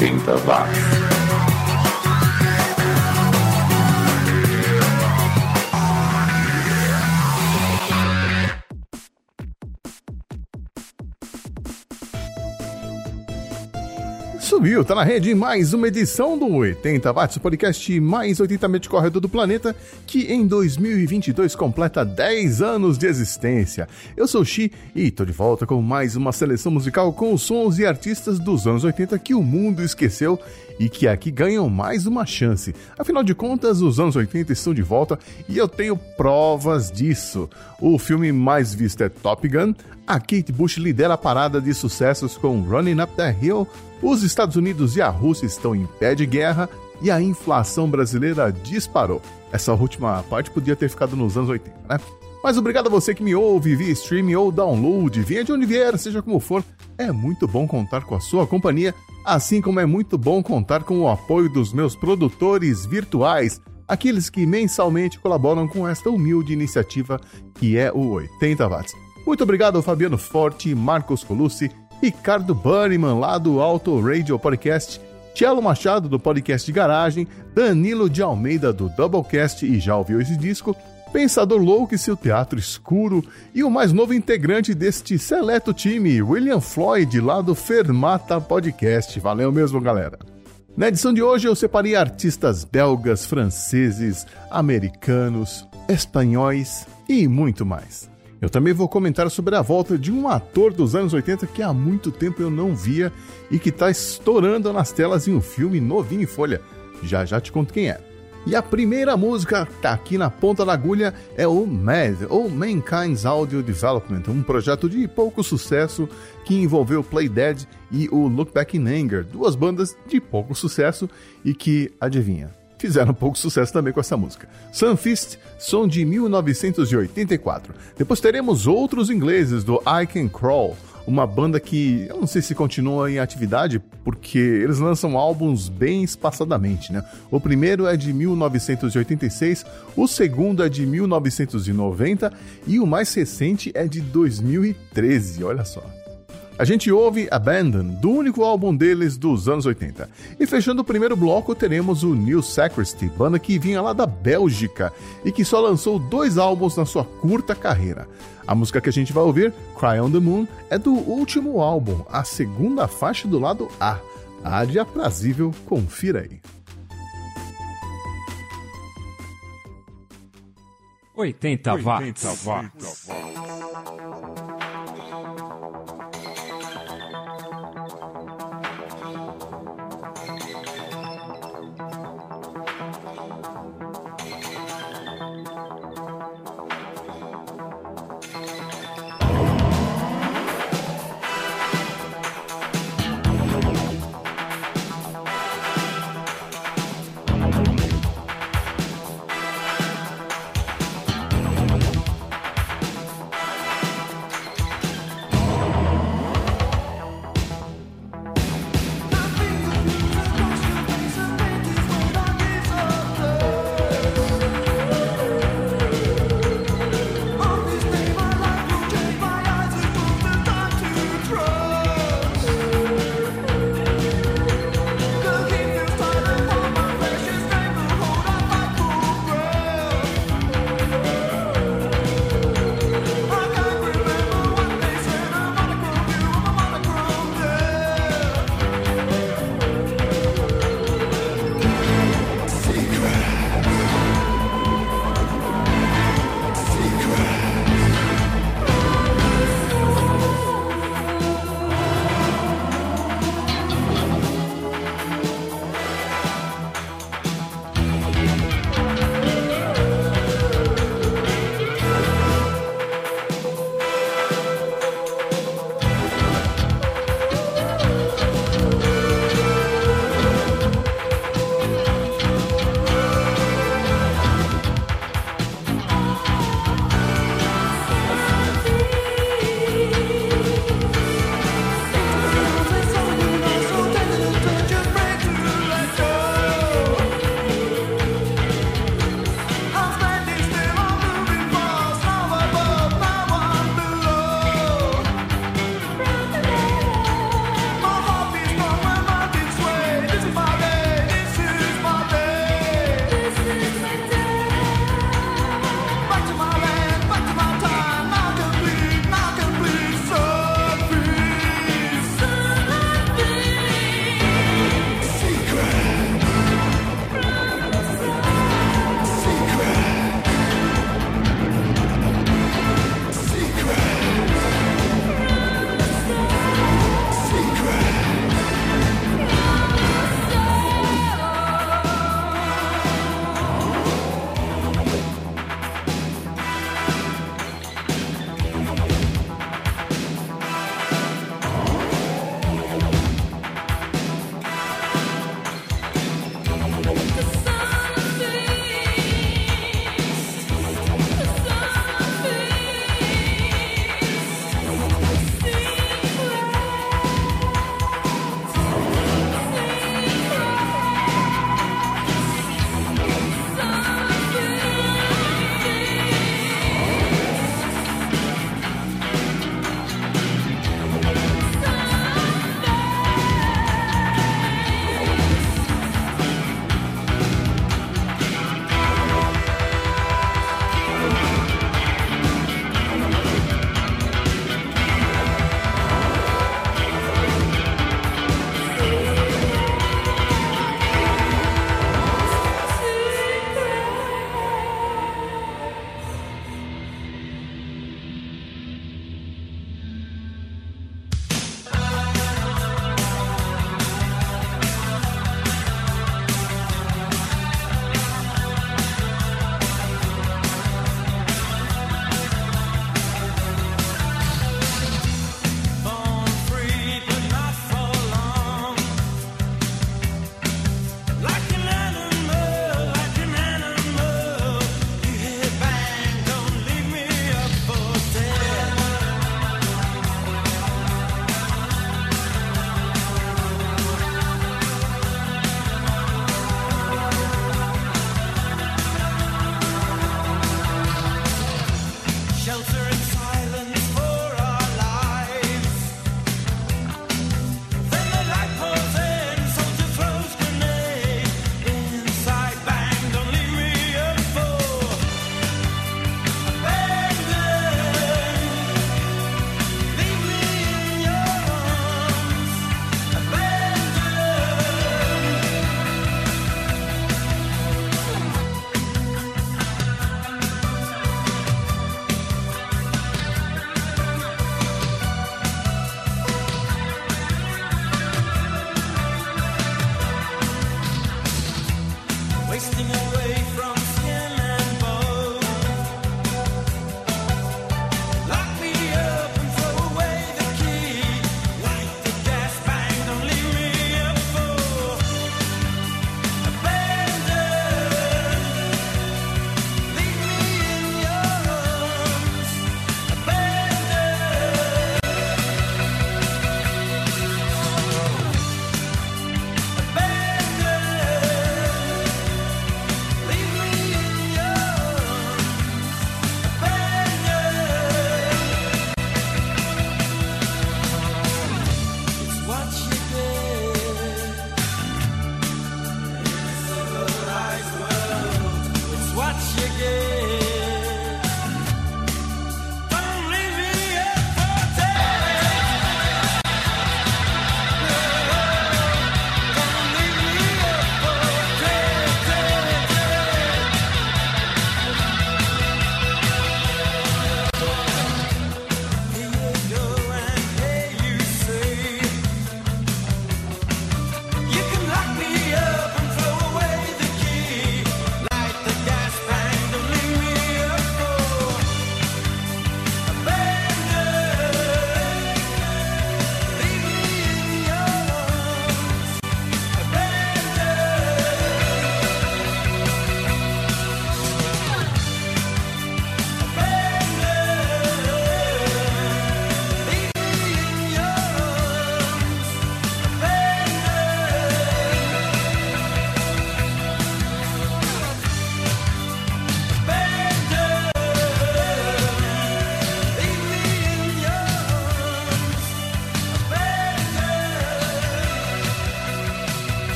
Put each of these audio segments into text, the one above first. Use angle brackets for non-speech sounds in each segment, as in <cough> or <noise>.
80 watts. Subiu, tá na rede mais uma edição do 80 Watts, o podcast mais 80 corredor do planeta, que em 2022 completa 10 anos de existência. Eu sou o Xi e tô de volta com mais uma seleção musical com os sons e artistas dos anos 80 que o mundo esqueceu e que aqui ganham mais uma chance. Afinal de contas, os anos 80 estão de volta e eu tenho provas disso. O filme mais visto é Top Gun, a Kate Bush lidera a parada de sucessos com Running Up the Hill, os Estados Unidos e a Rússia estão em pé de guerra e a inflação brasileira disparou. Essa última parte podia ter ficado nos anos 80, né? Mas obrigado a você que me ouve via streaming ou download, venha de onde vier, seja como for. É muito bom contar com a sua companhia, assim como é muito bom contar com o apoio dos meus produtores virtuais, aqueles que mensalmente colaboram com esta humilde iniciativa que é o 80 Watts. Muito obrigado ao Fabiano Forte, Marcos Colucci, Ricardo Bunnyman, lá do Auto Radio Podcast, Tielo Machado, do Podcast de Garagem, Danilo de Almeida, do Doublecast, e já ouviu esse disco, Pensador Louco e seu Teatro Escuro, e o mais novo integrante deste seleto time, William Floyd, lá do Fermata Podcast. Valeu mesmo, galera! Na edição de hoje eu separei artistas belgas, franceses, americanos, espanhóis e muito mais. Eu também vou comentar sobre a volta de um ator dos anos 80 que há muito tempo eu não via e que está estourando nas telas em um filme novinho em folha. Já já te conto quem é. E a primeira música tá aqui na ponta da agulha é o MAD, ou Mankind's Audio Development, um projeto de pouco sucesso que envolveu Play Dead e o Look Back in Anger, duas bandas de pouco sucesso e que, adivinha, fizeram pouco sucesso também com essa música. Sunfist, som de 1984. Depois teremos outros ingleses do I Can Crawl, uma banda que eu não sei se continua em atividade, porque eles lançam álbuns bem espaçadamente, né? O primeiro é de 1986, o segundo é de 1990 e o mais recente é de 2013, olha só. A gente ouve Abandon, do único álbum deles dos anos 80. E fechando o primeiro bloco, teremos o New Sacristy, banda que vinha lá da Bélgica e que só lançou dois álbuns na sua curta carreira. A música que a gente vai ouvir, Cry on the Moon, é do último álbum, a segunda faixa do lado A. A de aprazível, confira aí. 80 watts. 80 watts.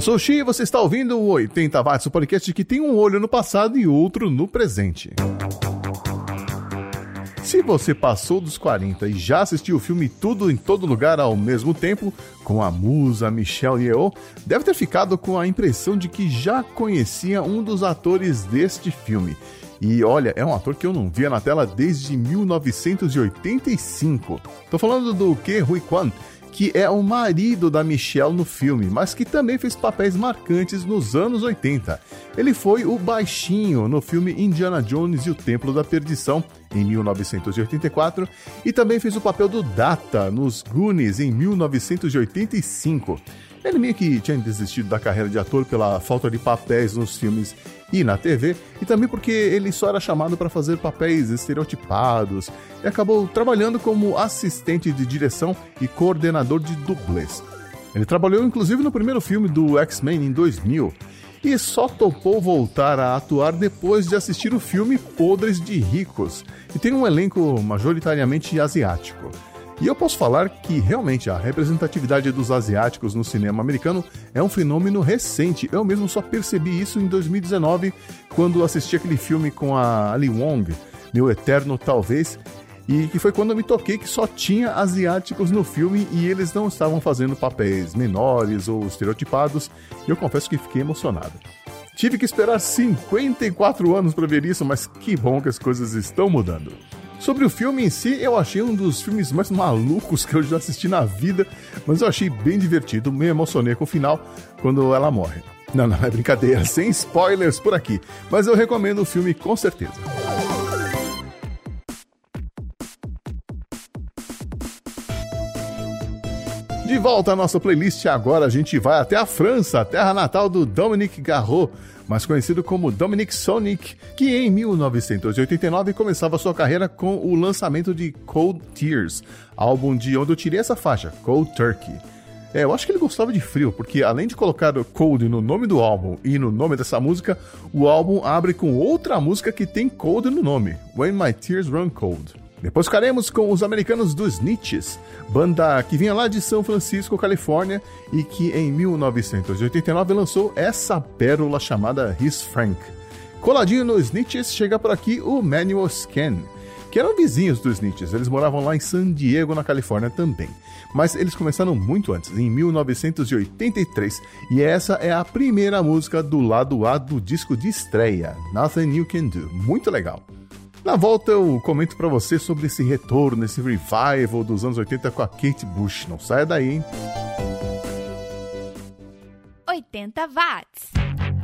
Eu sou o Xi e você está ouvindo o 80 Watts, o podcast que tem um olho no passado e outro no presente. Se você passou dos 40 e já assistiu o filme Tudo em Todo Lugar ao mesmo tempo, com a musa Michelle Yeoh, deve ter ficado com a impressão de que já conhecia um dos atores deste filme. E olha, é um ator que eu não via na tela desde 1985. Tô falando do Ke Huy Kwan, que é o marido da Michelle no filme, mas que também fez papéis marcantes nos anos 80. Ele foi o baixinho no filme Indiana Jones e o Templo da Perdição, em 1984, e também fez o papel do Data nos Goonies, em 1985. Ele meio que tinha desistido da carreira de ator pela falta de papéis nos filmes e na TV, e também porque ele só era chamado para fazer papéis estereotipados e acabou trabalhando como assistente de direção e coordenador de dublês. Ele trabalhou inclusive no primeiro filme do X-Men em 2000 e só topou voltar a atuar depois de assistir o filme Podres de Ricos, que tem um elenco majoritariamente asiático. E eu posso falar que realmente a representatividade dos asiáticos no cinema americano é um fenômeno recente. Eu mesmo só percebi isso em 2019, quando assisti aquele filme com a Ali Wong, Meu Eterno Talvez, e que foi quando eu me toquei que só tinha asiáticos no filme e eles não estavam fazendo papéis menores ou estereotipados, e eu confesso que fiquei emocionado. Tive que esperar 54 anos para ver isso, mas que bom que as coisas estão mudando. Sobre o filme em si, eu achei um dos filmes mais malucos que eu já assisti na vida, mas eu achei bem divertido, me emocionei com o final quando ela morre. Não, não, é brincadeira, <laughs> sem spoilers por aqui, mas eu recomendo o filme com certeza. Volta à nossa playlist, agora a gente vai até a França, terra natal do Dominique Garraud, mais conhecido como Dominic Sonic, que em 1989 começava sua carreira com o lançamento de Cold Tears, álbum de onde eu tirei essa faixa, Cold Turkey. É, eu acho que ele gostava de frio, porque além de colocar Cold no nome do álbum e no nome dessa música, o álbum abre com outra música que tem Cold no nome, When My Tears Run Cold. Depois ficaremos com os americanos dos Snitches, banda que vinha lá de São Francisco, Califórnia, e que em 1989 lançou essa pérola chamada His Frank. Coladinho nos Snitches chega por aqui o Manual Scan, que eram vizinhos dos Snitches, eles moravam lá em San Diego, na Califórnia também. Mas eles começaram muito antes, em 1983, e essa é a primeira música do lado A do disco de estreia, Nothing You Can Do. Muito legal. Na volta eu comento para você sobre esse retorno, esse revival dos anos 80 com a Kate Bush. Não saia daí, hein? 80 watts.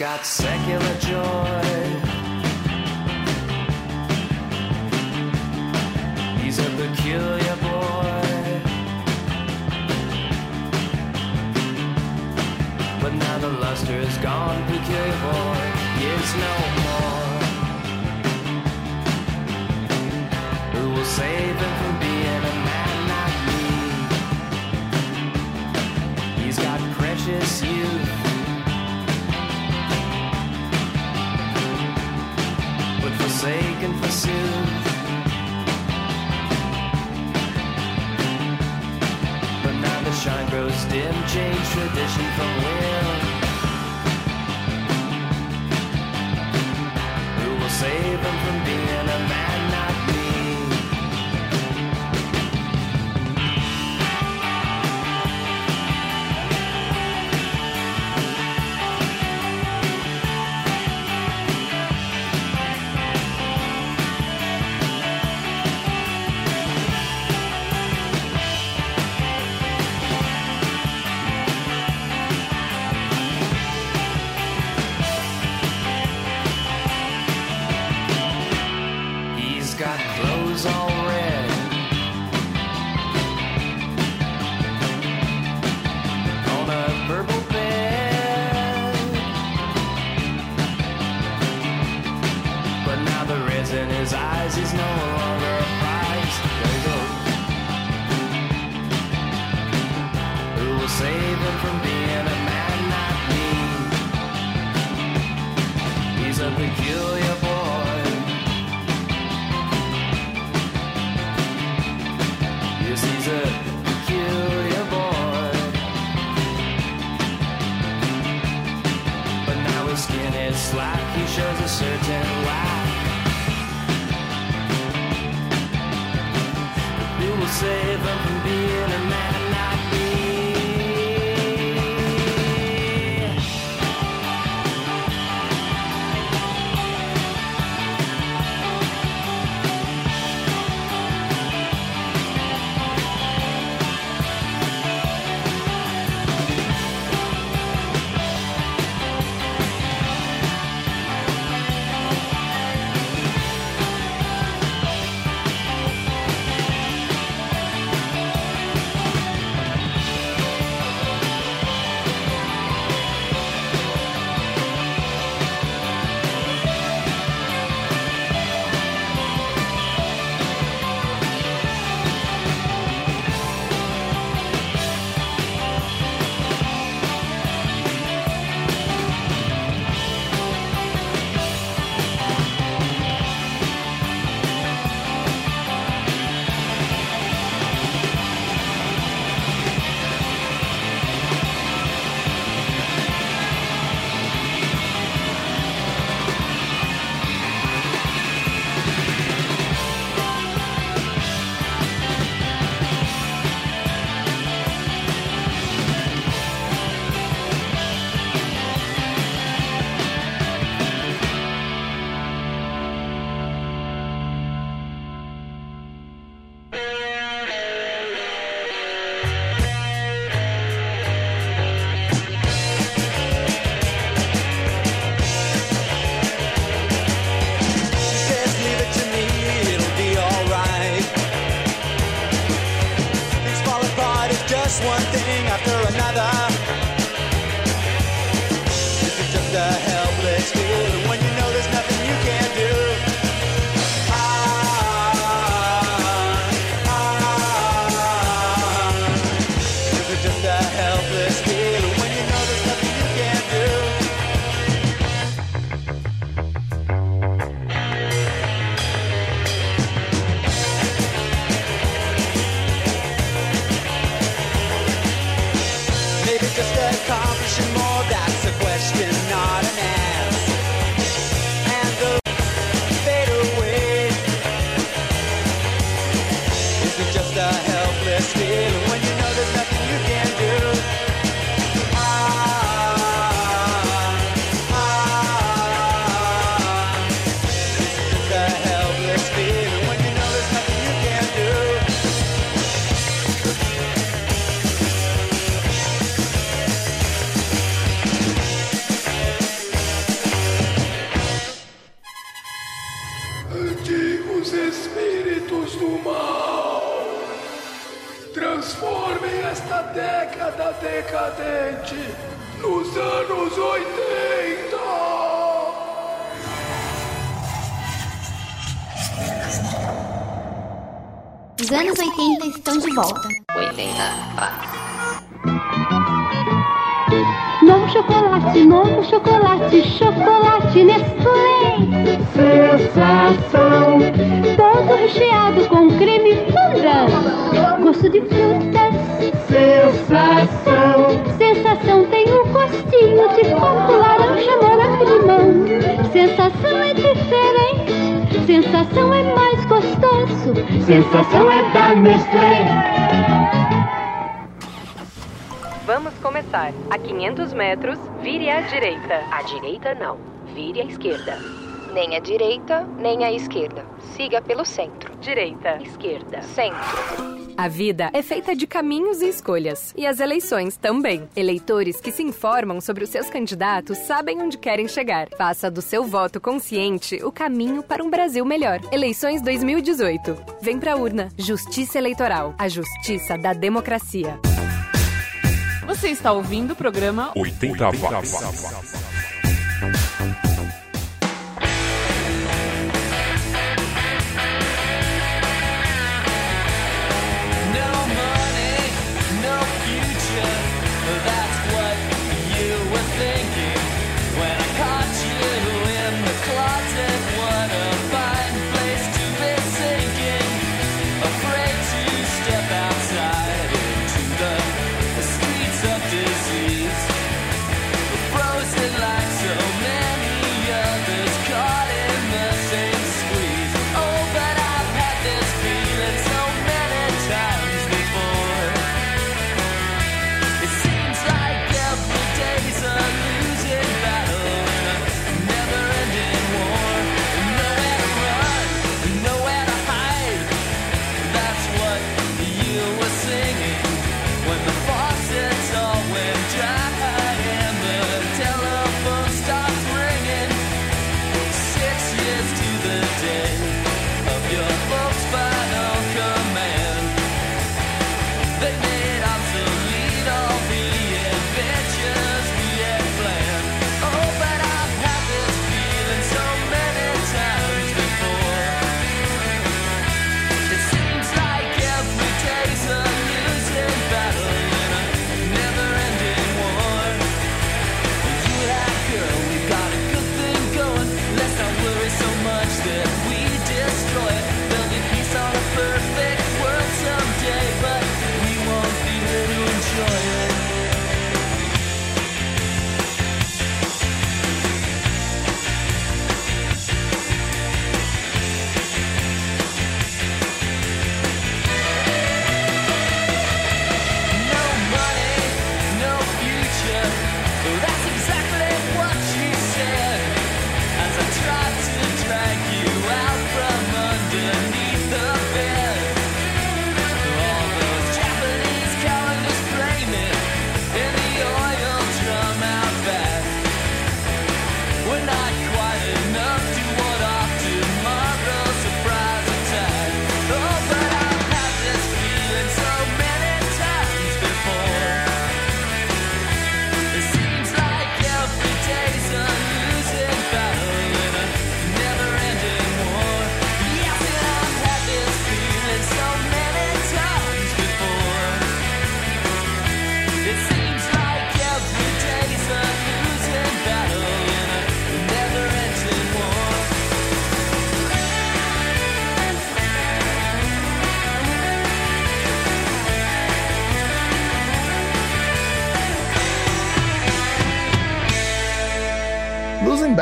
Got secular joy. Change tradition from chocolate, chocolate Nestlé. Sensação. Todo recheado com creme funda. Gosto de frutas. Sensação. Sensação tem um gostinho de coco, laranja, morango, limão. Sensação é diferente. Sensação é mais gostoso. Sensação é da Nestlé. Vamos começar. A 500 metros, vire à direita. À direita não, vire à esquerda. Nem à direita, nem à esquerda. Siga pelo centro. Direita. Esquerda. Centro. A vida é feita de caminhos e escolhas. E as eleições também. Eleitores que se informam sobre os seus candidatos sabem onde querem chegar. Faça do seu voto consciente o caminho para um Brasil melhor. Eleições 2018. Vem pra urna. Justiça Eleitoral. A justiça da democracia. Você está ouvindo o programa 80 watts.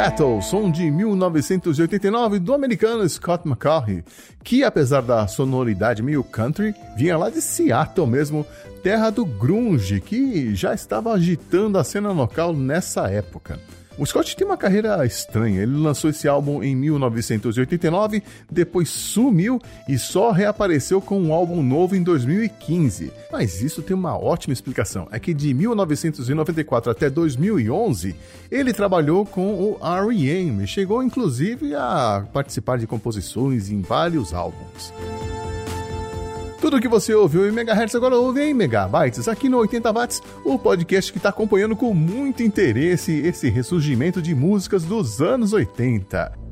Battle, som de 1989 do americano Scott McCaughey, que apesar da sonoridade meio country, vinha lá de Seattle mesmo, terra do grunge, que já estava agitando a cena local nessa época. O Scott tem uma carreira estranha. Ele lançou esse álbum em 1989, depois sumiu e só reapareceu com um álbum novo em 2015. Mas isso tem uma ótima explicação. É que de 1994 até 2011, ele trabalhou com o R.E.M. e chegou inclusive a participar de composições em vários álbuns. Tudo que você ouviu em megahertz agora ouve em megabytes, aqui no 80 watts, o podcast que está acompanhando com muito interesse esse ressurgimento de músicas dos anos 80.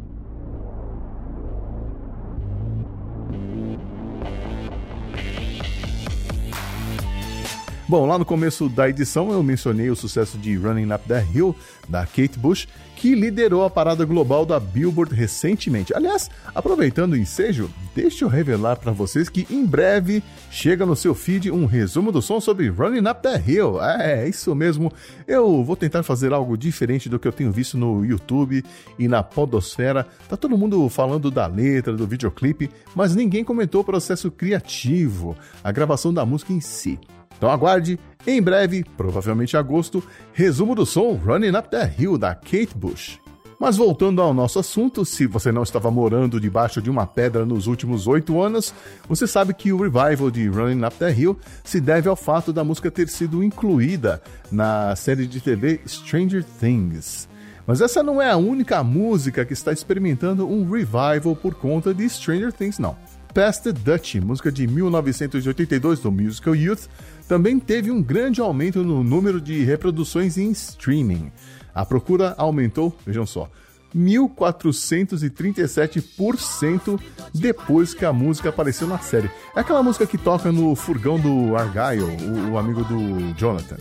Bom, lá no começo da edição eu mencionei o sucesso de Running Up the Hill, da Kate Bush, que liderou a parada global da Billboard recentemente. Aliás, aproveitando o ensejo, deixa eu revelar para vocês que em breve chega no seu feed um resumo do som sobre Running Up the Hill. É, é isso mesmo. Eu vou tentar fazer algo diferente do que eu tenho visto no YouTube e na Podosfera. Tá todo mundo falando da letra, do videoclipe, mas ninguém comentou o processo criativo, a gravação da música em si. Então aguarde, em breve, provavelmente em agosto, resumo do som Running Up the Hill da Kate Bush. Mas voltando ao nosso assunto, se você não estava morando debaixo de uma pedra nos últimos oito anos, você sabe que o revival de Running Up the Hill se deve ao fato da música ter sido incluída na série de TV Stranger Things. Mas essa não é a única música que está experimentando um revival por conta de Stranger Things, não. Past the Dutch, música de 1982 do Musical Youth, também teve um grande aumento no número de reproduções em streaming. A procura aumentou, vejam só, 1437% depois que a música apareceu na série. É aquela música que toca no furgão do Argyle, o, o amigo do Jonathan.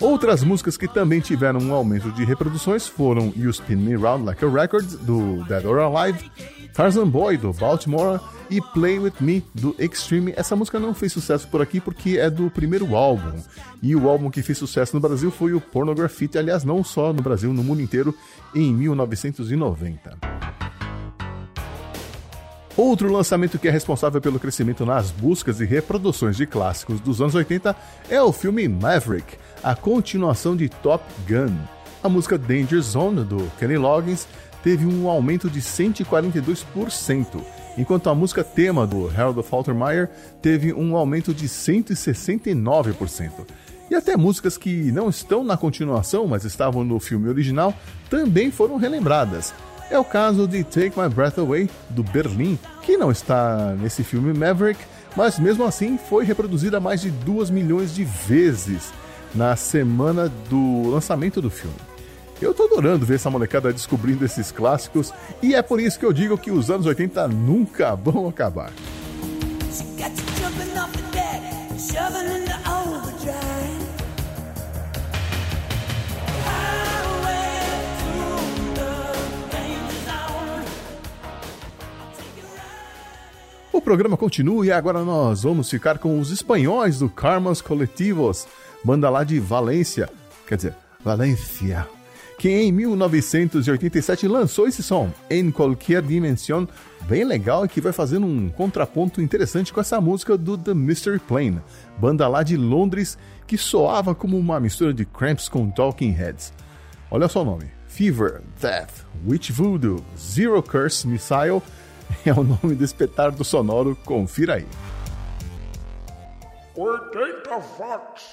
Outras músicas que também tiveram um aumento de reproduções foram You Spin Me Round Like a Record, do Dead or Alive, Tarzan Boy, do Baltimore, e Play With Me, do Extreme. Essa música não fez sucesso por aqui porque é do primeiro álbum. E o álbum que fez sucesso no Brasil foi o Pornography, aliás, não só no Brasil, no mundo inteiro, em 1990. Outro lançamento que é responsável pelo crescimento nas buscas e reproduções de clássicos dos anos 80 é o filme Maverick, a continuação de Top Gun. A música Danger Zone, do Kenny Loggins, teve um aumento de 142%, enquanto a música tema do Harold Faltermeyer teve um aumento de 169%. E até músicas que não estão na continuação, mas estavam no filme original, também foram relembradas. É o caso de Take My Breath Away, do Berlim, que não está nesse filme Maverick, mas mesmo assim foi reproduzida mais de 2 milhões de vezes na semana do lançamento do filme. Eu tô adorando ver essa molecada descobrindo esses clássicos e é por isso que eu digo que os anos 80 nunca vão acabar. O programa continua e agora nós vamos ficar com os espanhóis do Karmas Coletivos, banda lá de Valência, quer dizer, Valência, que em 1987 lançou esse som, Em Qualquer Dimensão, bem legal e que vai fazendo um contraponto interessante com essa música do The Mystery Plane, banda lá de Londres que soava como uma mistura de Cramps com Talking Heads. Olha só o nome: Fever, Death, Witch Voodoo, Zero Curse Missile <laughs> é o nome desse petardo sonoro, confira aí. 80 watts.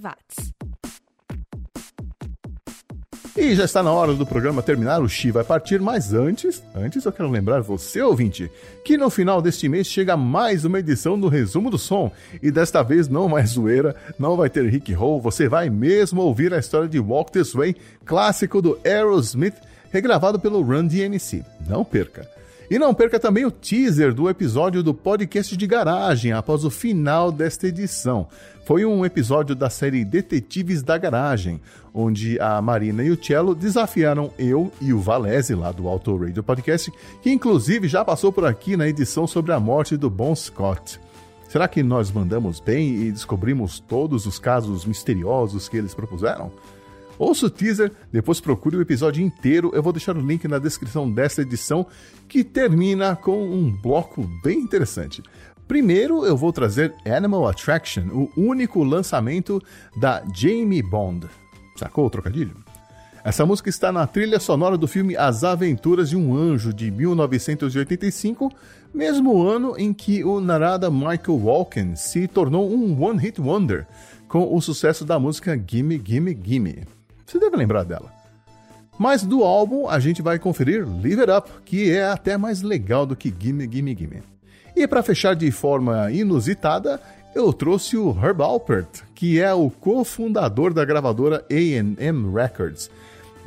Watts. E já está na hora do programa terminar, o Xi vai partir, mas antes, antes eu quero lembrar você, ouvinte, que no final deste mês chega mais uma edição do Resumo do Som, e desta vez não mais zoeira, não vai ter Rick Roll, você vai mesmo ouvir a história de Walk This Way, clássico do Aerosmith, regravado pelo Run DMC. Não perca! E não perca também o teaser do episódio do podcast de garagem após o final desta edição. Foi um episódio da série Detetives da Garagem, onde a Marina e o Cello desafiaram eu e o Valese, lá do Auto Radio Podcast, que inclusive já passou por aqui na edição sobre a morte do Bon Scott. Será que nós mandamos bem e descobrimos todos os casos misteriosos que eles propuseram? Ouça o teaser, depois procure o episódio inteiro. Eu vou deixar o link na descrição desta edição, que termina com um bloco bem interessante. Primeiro, eu vou trazer Animal Attraction, o único lançamento da Jamie Bond. Sacou o trocadilho? Essa música está na trilha sonora do filme As Aventuras de um Anjo, de 1985, mesmo ano em que o narada Michael Walken se tornou um one-hit wonder com o sucesso da música Gimme Gimme Gimme. Você deve lembrar dela. Mas do álbum a gente vai conferir Live It Up, que é até mais legal do que Gimme Gimme Gimme. E para fechar de forma inusitada, eu trouxe o Herb Alpert, que é o cofundador da gravadora A&M Records,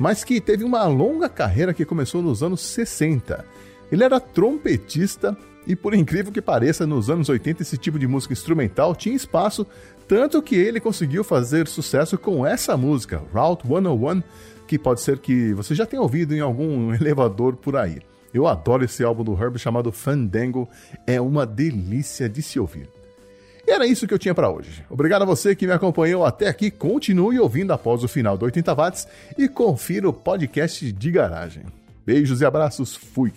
mas que teve uma longa carreira que começou nos anos 60. Ele era trompetista e, por incrível que pareça, nos anos 80 esse tipo de música instrumental tinha espaço tanto que ele conseguiu fazer sucesso com essa música, Route 101, que pode ser que você já tenha ouvido em algum <laughs> elevador por aí. Eu adoro esse álbum do Herb chamado Fandango, é uma delícia de se ouvir. E era isso que eu tinha para hoje. Obrigado a você que me acompanhou até aqui. Continue ouvindo após o final do 80 watts e confira o podcast de garagem. Beijos e abraços. Fui.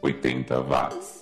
Oitenta watts.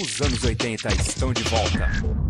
Os anos 80 estão de volta.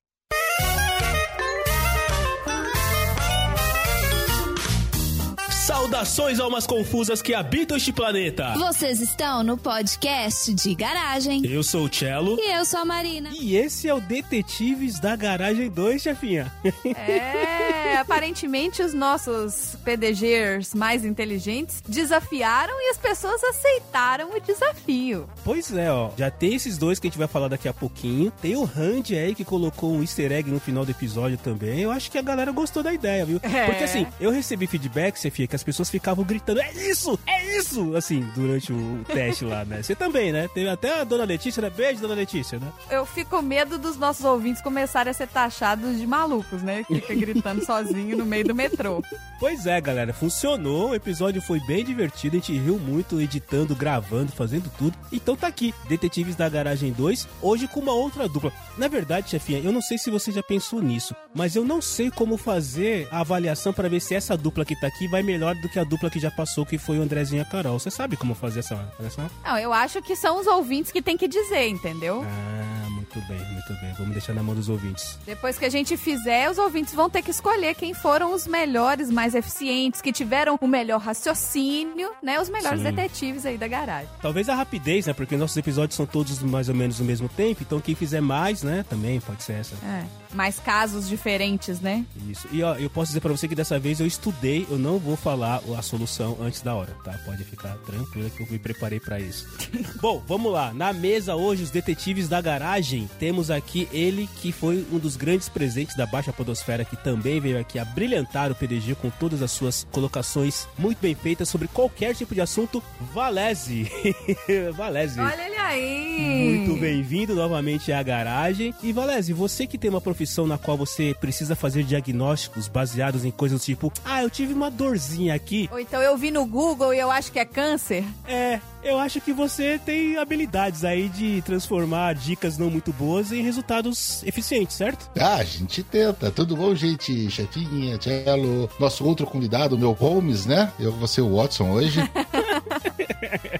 Saudações almas confusas que habitam este planeta. Vocês estão no podcast de garagem. Eu sou o Cello. E eu sou a Marina. E esse é o Detetives da Garagem 2, chefinha. É, <laughs> aparentemente os nossos PDGers mais inteligentes desafiaram e as pessoas aceitaram o desafio. Pois é, ó. Já tem esses dois que a gente vai falar daqui a pouquinho. Tem o Randy aí que colocou um easter egg no final do episódio também. Eu acho que a galera gostou da ideia, viu? É. Porque assim, eu recebi feedback, Sefia, que as pessoas ficavam gritando, é isso, é isso, assim, durante o teste lá, né? Você também, né? Teve até a dona Letícia, né? Beijo, dona Letícia, né? Eu fico com medo dos nossos ouvintes começarem a ser taxados de malucos, né? Que fica gritando sozinho no meio do metrô. Pois é, galera, funcionou. O episódio foi bem divertido. A gente riu muito editando, gravando, fazendo tudo. Então tá aqui, Detetives da Garagem 2, hoje com uma outra dupla. Na verdade, chefinha, eu não sei se você já pensou nisso, mas eu não sei como fazer a avaliação para ver se essa dupla que tá aqui vai me melhor do que a dupla que já passou, que foi o Andrezinho e a Carol. Você sabe como fazer essa avaliação? Não, eu acho que são os ouvintes que tem que dizer, entendeu? Ah, muito bem, muito bem. Vamos deixar na mão dos ouvintes. Depois que a gente fizer, os ouvintes vão ter que escolher quem foram os melhores, mais eficientes, que tiveram o melhor raciocínio, né? Os melhores Sim. detetives aí da garagem. Talvez a rapidez, né? Porque nossos episódios são todos mais ou menos no mesmo tempo, então quem fizer mais, né? Também pode ser essa. É. Mais casos diferentes, né? Isso. E ó, eu posso dizer pra você que dessa vez eu estudei, eu não vou falar a solução antes da hora, tá? Pode ficar tranquila que eu me preparei pra isso. <laughs> Bom, vamos lá. Na mesa hoje, os detetives da garagem. Temos aqui ele que foi um dos grandes presentes da Baixa Podosfera, que também veio aqui a brilhantar o PDG com todas as suas colocações muito bem feitas sobre qualquer tipo de assunto. Valese. <laughs> Valese. Olha ele aí! Muito bem-vindo novamente à garagem. E Valese, você que tem uma profissão na qual você precisa fazer diagnósticos baseados em coisas tipo, ah, eu tive uma dorzinha aqui. Ou então eu vi no Google e eu acho que é câncer. É, eu acho que você tem habilidades aí de transformar dicas não muito boas em resultados eficientes, certo? Ah, a gente tenta. Tudo bom, gente? Chefinha, Cello, nosso outro convidado, meu Holmes, né? Eu vou ser o Watson hoje. <laughs>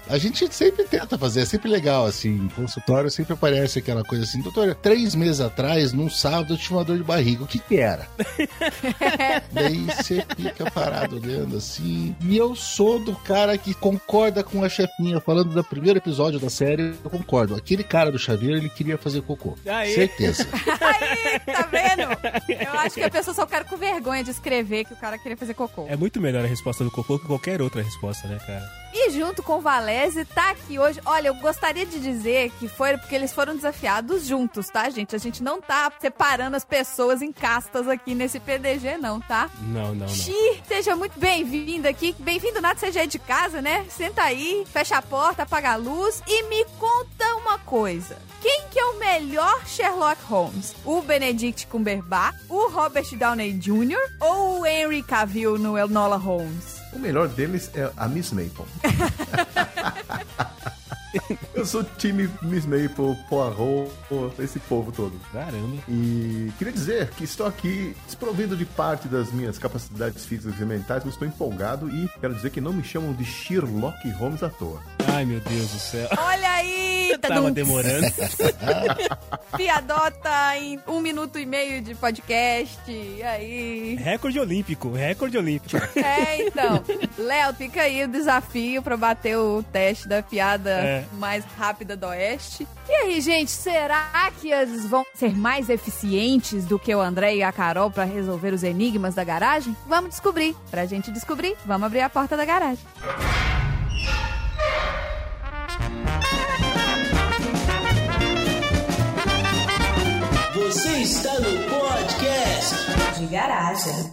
A gente sempre tenta fazer, é sempre legal, assim. Em consultório sempre aparece aquela coisa assim, doutora, três meses atrás, num sábado, eu tive uma dor de barriga. O que que era? <laughs> Daí você fica parado olhando assim. E eu sou do cara que concorda com a chefinha, falando do primeiro episódio da série, eu concordo. Aquele cara do chaveiro, ele queria fazer cocô. Aê. Certeza. <laughs> Aí, tá vendo? Eu acho que a pessoa só fica com vergonha de escrever que o cara queria fazer cocô. É muito melhor a resposta do cocô que qualquer outra resposta, né, cara? E junto com o Valese, tá aqui hoje. Olha, eu gostaria de dizer que foi porque eles foram desafiados juntos, tá, gente? A gente não tá separando as pessoas em castas aqui nesse PDG, não, tá? Não, não, não. Xi, seja muito bem-vindo aqui. Bem-vindo, nada, você já é de casa, né? Senta aí, fecha a porta, apaga a luz e me conta uma coisa. Quem que é o melhor Sherlock Holmes? O Benedict Cumberbatch, o Robert Downey Jr. ou o Henry Cavill no Enola Holmes? O melhor deles é a Miss Maple. <laughs> Eu sou time Miss Maple, Poirot, esse povo todo. Caramba. E queria dizer que estou aqui desprovido de parte das minhas capacidades físicas e mentais, mas estou empolgado e quero dizer que não me chamam de Sherlock Holmes à toa. Ai, meu Deus do céu. Olha aí! Tava tadum. demorando. <laughs> Piadota em um minuto e meio de podcast. E aí? recorde olímpico, recorde olímpico. É, então. Léo, fica aí o desafio pra bater o teste da piada É. mais rápida do Oeste. E aí, gente, será que eles vão ser mais eficientes do que o André e a Carol pra resolver os enigmas da garagem? Vamos descobrir. Pra gente descobrir, vamos abrir a porta da garagem. Você está no podcast De garagem.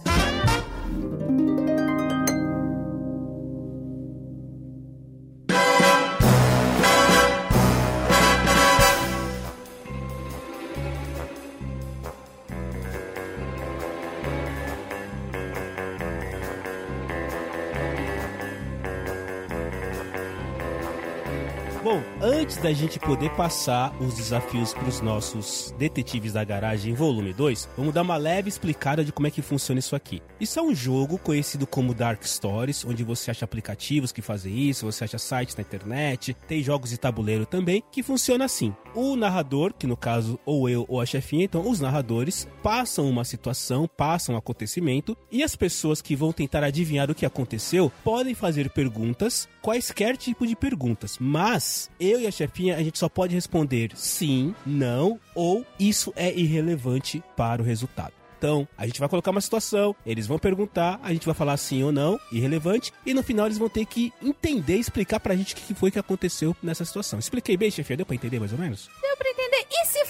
Antes da gente poder passar os desafios para os nossos detetives da garagem volume 2, vamos dar uma leve explicada de como é que funciona isso aqui. Isso é um jogo conhecido como Dark Stories, onde você acha aplicativos que fazem isso, você acha sites na internet, tem jogos de tabuleiro também, que funciona assim. O narrador, que no caso ou eu ou a chefinha, então os narradores passam uma situação, passam um acontecimento, e as pessoas que vão tentar adivinhar o que aconteceu podem fazer perguntas, quaisquer tipo de perguntas, mas eu e a chefinha a gente só pode responder sim, não ou isso é irrelevante para o resultado. Então, a gente vai colocar uma situação, eles vão perguntar, a gente vai falar sim ou não, irrelevante, e no final eles vão ter que entender e explicar pra gente o que foi que aconteceu nessa situação. Expliquei bem, chefinha? Deu pra entender mais ou menos? Deu pra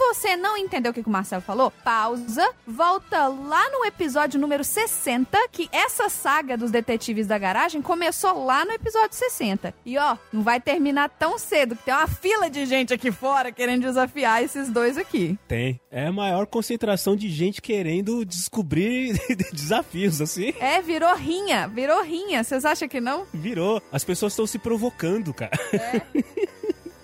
você não entendeu o que o Marcelo falou, pausa, volta lá no episódio número 60, que essa saga dos detetives da garagem começou lá no episódio 60. E ó, não vai terminar tão cedo, que tem uma fila de gente aqui fora querendo desafiar esses dois aqui. Tem. É a maior concentração de gente querendo descobrir <laughs> desafios, assim. É, virou rinha, virou rinha. Vocês acham que não? Virou. As pessoas estão se provocando, cara. <laughs>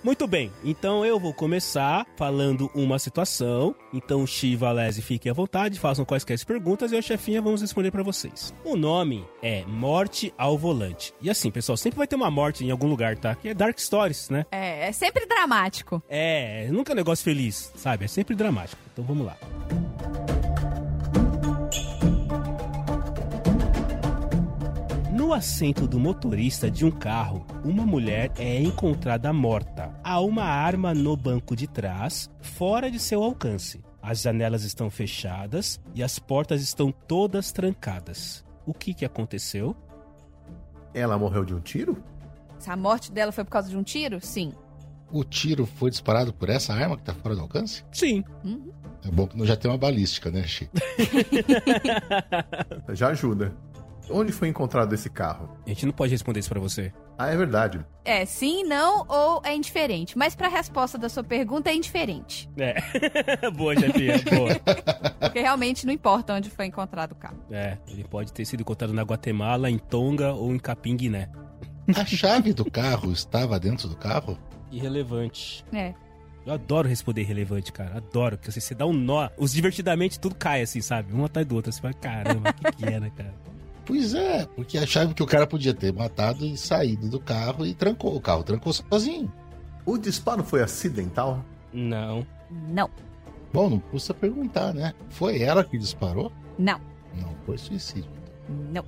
Muito bem, então eu vou começar falando uma situação. Então, Xi e Valese, fiquem à vontade, façam quaisquer perguntas e eu, chefinha, vamos responder pra vocês. O nome é Morte ao Volante. E assim, pessoal, sempre vai ter uma morte em algum lugar, tá? Que é Dark Stories, né? É, é sempre dramático. É, nunca é um negócio feliz, sabe? É sempre dramático. Então vamos lá. No assento do motorista de um carro, uma mulher é encontrada morta. Há uma arma no banco de trás, fora de seu alcance. As janelas estão fechadas e as portas estão todas trancadas. O que, que aconteceu? Ela morreu de um tiro? Se a morte dela foi por causa de um tiro? Sim. O tiro foi disparado por essa arma que tá fora do alcance? Sim. Uhum. É bom que não já tem uma balística, né, Chi? <laughs> <laughs> Já ajuda. Onde foi encontrado esse carro? A gente não pode responder isso pra você. Ah, é verdade. É sim, não ou é indiferente. Mas pra resposta da sua pergunta é indiferente. É. <laughs> boa, chefinha, boa. <laughs> Porque realmente não importa onde foi encontrado o carro. É, ele pode ter sido encontrado na Guatemala, em Tonga ou em Capim, Guiné. A chave do carro estava dentro do carro? Irrelevante. É. Eu adoro responder irrelevante, cara. Adoro. Porque você dá um nó. Os divertidamente tudo cai assim, sabe? Um atrás do outro. Você fala, caramba, o que, que era, cara? Pois é, porque a chave que o cara podia ter matado e saído do carro e trancou o carro, trancou sozinho. O disparo foi acidental? Não. Não. Bom, não custa perguntar, né? Foi ela que disparou? Não. Não foi suicídio. Não.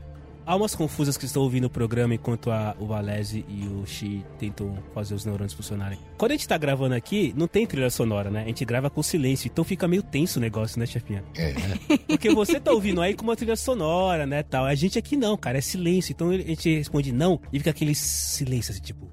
Há umas confusas que estão ouvindo o programa enquanto a, o Valese e o Xi tentam fazer os neurônios funcionarem. Quando a gente tá gravando aqui, não tem trilha sonora, né? A gente grava com silêncio, então fica meio tenso o negócio, né, chefinha? É. <laughs> Porque você tá ouvindo aí com uma trilha sonora, né, tal. A gente aqui não, cara, é silêncio. Então a gente responde não e fica aquele silêncio assim, tipo...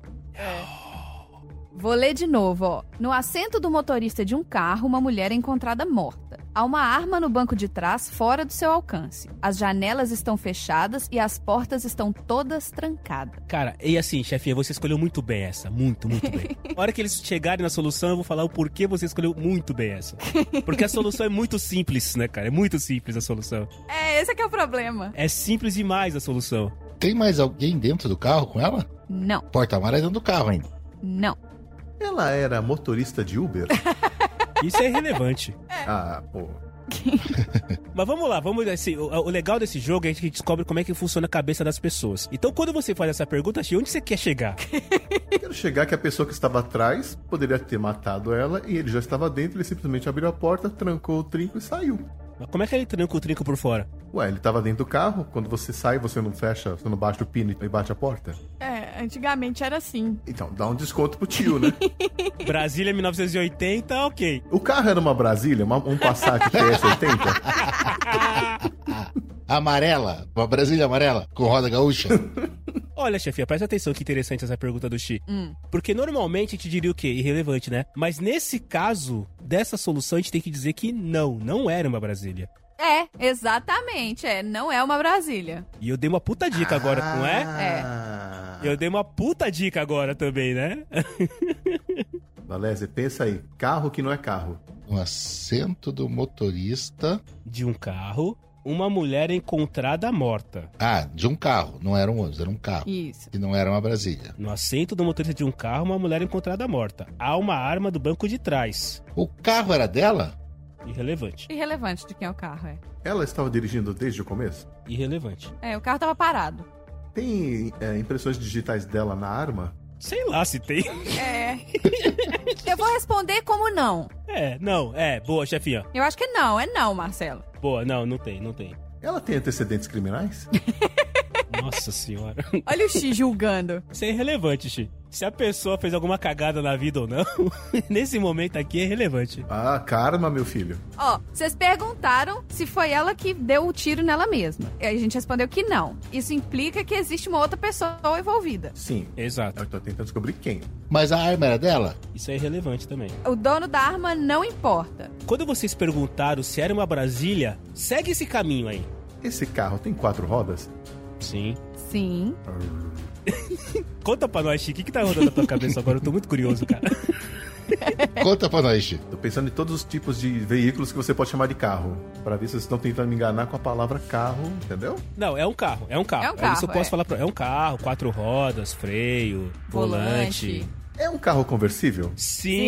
Vou ler de novo, ó. No assento do motorista de um carro, uma mulher é encontrada morta. Há uma arma no banco de trás, fora do seu alcance. As janelas estão fechadas e as portas estão todas trancadas. Cara, e assim, chefinha, você escolheu muito bem essa. Muito, muito bem. <laughs> A hora que eles chegarem na solução, eu vou falar o porquê você escolheu muito bem essa. Porque a solução é muito simples, né, cara? É muito simples a solução. É, esse é que é o problema. É simples demais a solução. Tem mais alguém dentro do carro com ela? Não. Porta-mala é dentro do carro ainda. Não. Ela era motorista de Uber? <laughs> Isso é irrelevante. Ah, pô. <laughs> Mas vamos lá, vamos assim, o, o legal desse jogo é que a gente descobre como é que funciona a cabeça das pessoas. Então, quando você faz essa pergunta, onde você quer chegar? Quero chegar que a pessoa que estava atrás poderia ter matado ela e ele já estava dentro, ele simplesmente abriu a porta, trancou o trinco e saiu. Mas como é que ele tranca o trinco por fora? Ué, ele estava dentro do carro, quando você sai, você não fecha, você não bate o pino e bate a porta? É, antigamente era assim. Então, dá um desconto pro tio, né? <laughs> Brasília 1980, ok. O carro era uma Brasília, uma, um Passat TS80? <laughs> amarela, uma Brasília amarela, com roda gaúcha. <laughs> Olha, chefia, presta atenção que interessante essa pergunta do Xi. Hum. Porque normalmente a gente diria o quê? Irrelevante, né? Mas nesse caso, dessa solução, a gente tem que dizer que não, não era uma Brasília. É, exatamente. É, não é uma Brasília. E eu dei uma puta dica agora, não é? É. Eu dei uma puta dica agora também, né? <laughs> Valézia, pensa aí. Carro que não é carro. No assento do motorista. De um carro, uma mulher encontrada morta. Ah, de um carro. Não era um ônibus, era um carro. Isso. E não era uma Brasília. No assento do motorista de um carro, uma mulher encontrada morta. Há uma arma do banco de trás. O carro era dela? Irrelevante. Irrelevante de quem é o carro, é. Ela estava dirigindo desde o começo? Irrelevante. É, o carro tava parado. Tem é, impressões digitais dela na arma? Sei lá se tem. É. Eu vou responder como não. É, não, é. Boa, chefinha. Eu acho que não, é não, Marcelo. Boa, não, não tem, não tem. Ela tem antecedentes criminais? <laughs> Nossa senhora. Olha o X julgando. Isso é irrelevante, Xi. Se a pessoa fez alguma cagada na vida ou não, <laughs> nesse momento aqui é relevante. Ah, karma, meu filho. Ó, vocês perguntaram se foi ela que deu o tiro nela mesma. E a gente respondeu que não. Isso implica que existe uma outra pessoa envolvida. Sim. Exato. Eu tô tentando descobrir quem. Mas a arma era dela? Isso é irrelevante também. O dono da arma não importa. Quando vocês perguntaram se era uma Brasília, segue esse caminho aí. Esse carro tem quatro rodas? Sim. Sim. <laughs> Conta pra nós, Chico, o que, que tá rodando na tua cabeça agora? Eu tô muito curioso, cara. <laughs> Conta pra nós, Chico. Tô pensando em todos os tipos de veículos que você pode chamar de carro. Pra ver se vocês estão tentando me enganar com a palavra carro, entendeu? Não, é um carro, é um carro. É um carro, Isso eu posso é. falar pra... É um carro, quatro rodas, freio, volante. Volante. É um carro conversível? Sim!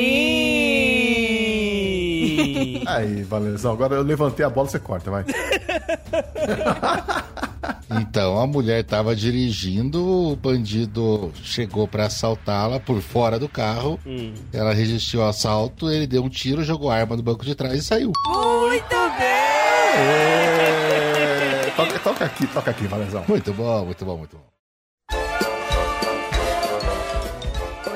Aí, Valenzão, agora eu levantei a bola, você corta, vai. <laughs> Então a mulher tava dirigindo, o bandido chegou pra assaltá-la por fora do carro. Hum. Ela resistiu ao assalto, ele deu um tiro, jogou a arma no banco de trás e saiu. Muito bem! É, toca, toca aqui, toca aqui, Valenzão. Muito bom, muito bom, muito bom.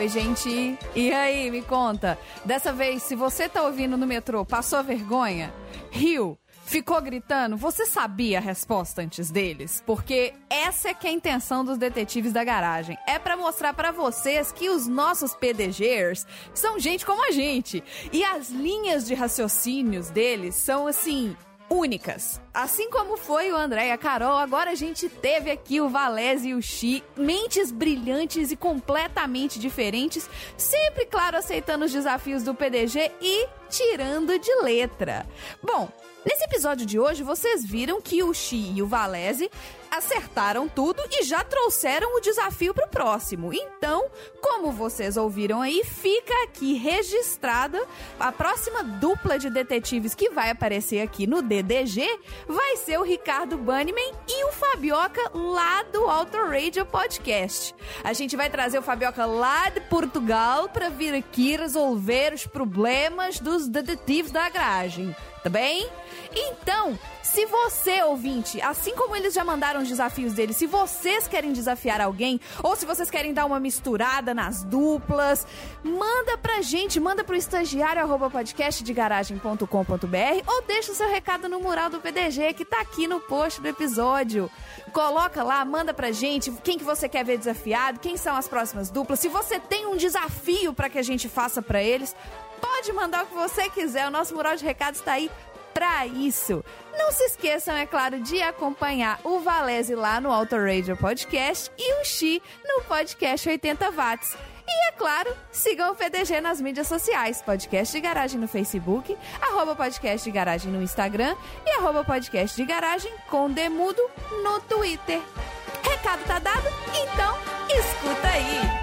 Oi, gente. E aí, me conta. Dessa vez, se você tá ouvindo no metrô, passou vergonha? Riu? Ficou gritando? Você sabia a resposta antes deles? Porque essa é que é a intenção dos detetives da garagem. É pra mostrar pra vocês que os nossos PDGers são gente como a gente. E as linhas de raciocínios deles são assim únicas. Assim como foi o André e a Carol, agora a gente teve aqui o Valese e o Xi, mentes brilhantes e completamente diferentes, sempre, claro, aceitando os desafios do PDG e tirando de letra. Bom, nesse episódio de hoje vocês viram que o Xi e o Valese acertaram tudo e já trouxeram o desafio pro próximo. Então, como vocês ouviram aí, fica aqui registrada a próxima dupla de detetives que vai aparecer aqui no DDG vai ser o Ricardo Banniman e o Fabioca lá do Auto Radio Podcast. A gente vai trazer o Fabioca lá de Portugal para vir aqui resolver os problemas dos detetives da garagem, tá bem? Então, se você, ouvinte, assim como eles já mandaram os desafios deles, se vocês querem desafiar alguém, ou se vocês querem dar uma misturada nas duplas, manda pra gente, manda pro estagiário arroba podcastdegaragem.com.br ou deixa o seu recado no mural do PDG que tá aqui no post do episódio. Coloca lá, manda pra gente quem que você quer ver desafiado, quem são as próximas duplas, se você tem um desafio para que a gente faça para eles, pode mandar o que você quiser, o nosso mural de recados tá aí para isso. Não se esqueçam, é claro, de acompanhar o Valese lá no Auto Radio Podcast e o Xi no podcast 80 Watts. E, é claro, sigam o PDG nas mídias sociais, Podcast de Garagem no Facebook, arroba Podcast de Garagem no Instagram e arroba Podcast de Garagem com Demudo no Twitter. Recado tá dado? Então, escuta aí!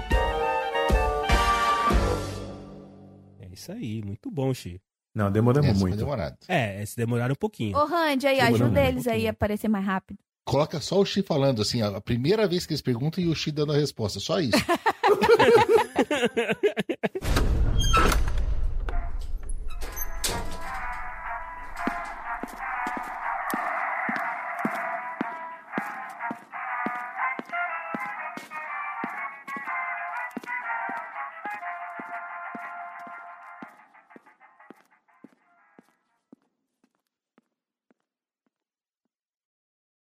É isso aí, muito bom, Xi. Não, demoramos Esse foi muito. demorado. É, se demoraram um pouquinho. Ô, Randy, aí, Demorou ajuda um eles aí a aparecer mais rápido. Coloca só o Xi falando assim, a primeira vez que eles perguntam e o Xi dando a resposta, só isso. <laughs>